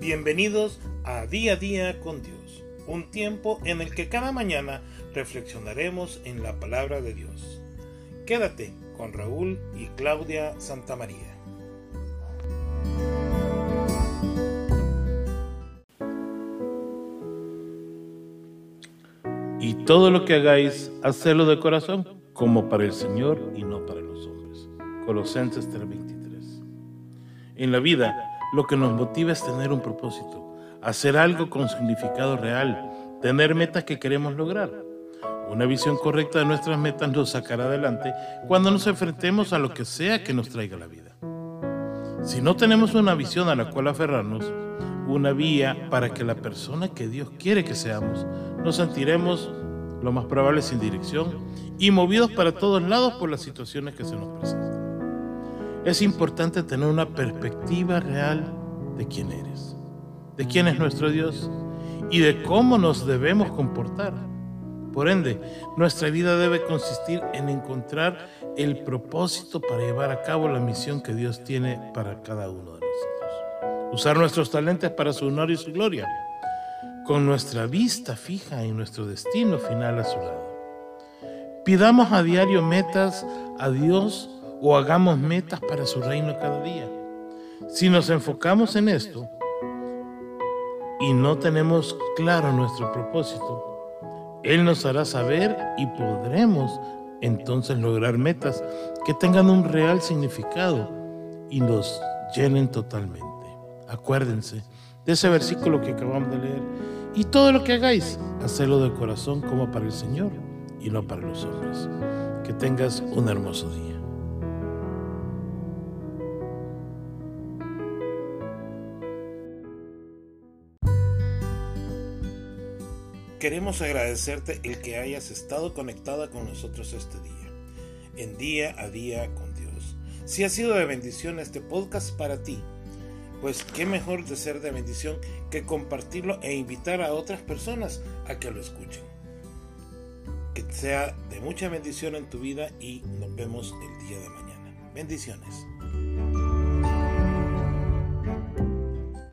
Bienvenidos a Día a Día con Dios, un tiempo en el que cada mañana reflexionaremos en la palabra de Dios. Quédate con Raúl y Claudia Santamaría. Y todo lo que hagáis, hacedlo de corazón, como para el Señor y no para los hombres. Colosenses 3:23. En la vida, lo que nos motiva es tener un propósito, hacer algo con significado real, tener metas que queremos lograr. Una visión correcta de nuestras metas nos sacará adelante cuando nos enfrentemos a lo que sea que nos traiga la vida. Si no tenemos una visión a la cual aferrarnos, una vía para que la persona que Dios quiere que seamos, nos sentiremos lo más probable sin dirección y movidos para todos lados por las situaciones que se nos presentan. Es importante tener una perspectiva real de quién eres, de quién es nuestro Dios y de cómo nos debemos comportar. Por ende, nuestra vida debe consistir en encontrar el propósito para llevar a cabo la misión que Dios tiene para cada uno de nosotros. Usar nuestros talentos para su honor y su gloria, con nuestra vista fija en nuestro destino final a su lado. Pidamos a diario metas a Dios o hagamos metas para su reino cada día. Si nos enfocamos en esto y no tenemos claro nuestro propósito, Él nos hará saber y podremos entonces lograr metas que tengan un real significado y nos llenen totalmente. Acuérdense de ese versículo que acabamos de leer. Y todo lo que hagáis, hacedlo de corazón como para el Señor y no para los hombres. Que tengas un hermoso día. Queremos agradecerte el que hayas estado conectada con nosotros este día, en día a día con Dios. Si ha sido de bendición este podcast para ti, pues qué mejor de ser de bendición que compartirlo e invitar a otras personas a que lo escuchen. Que sea de mucha bendición en tu vida y nos vemos el día de mañana. Bendiciones.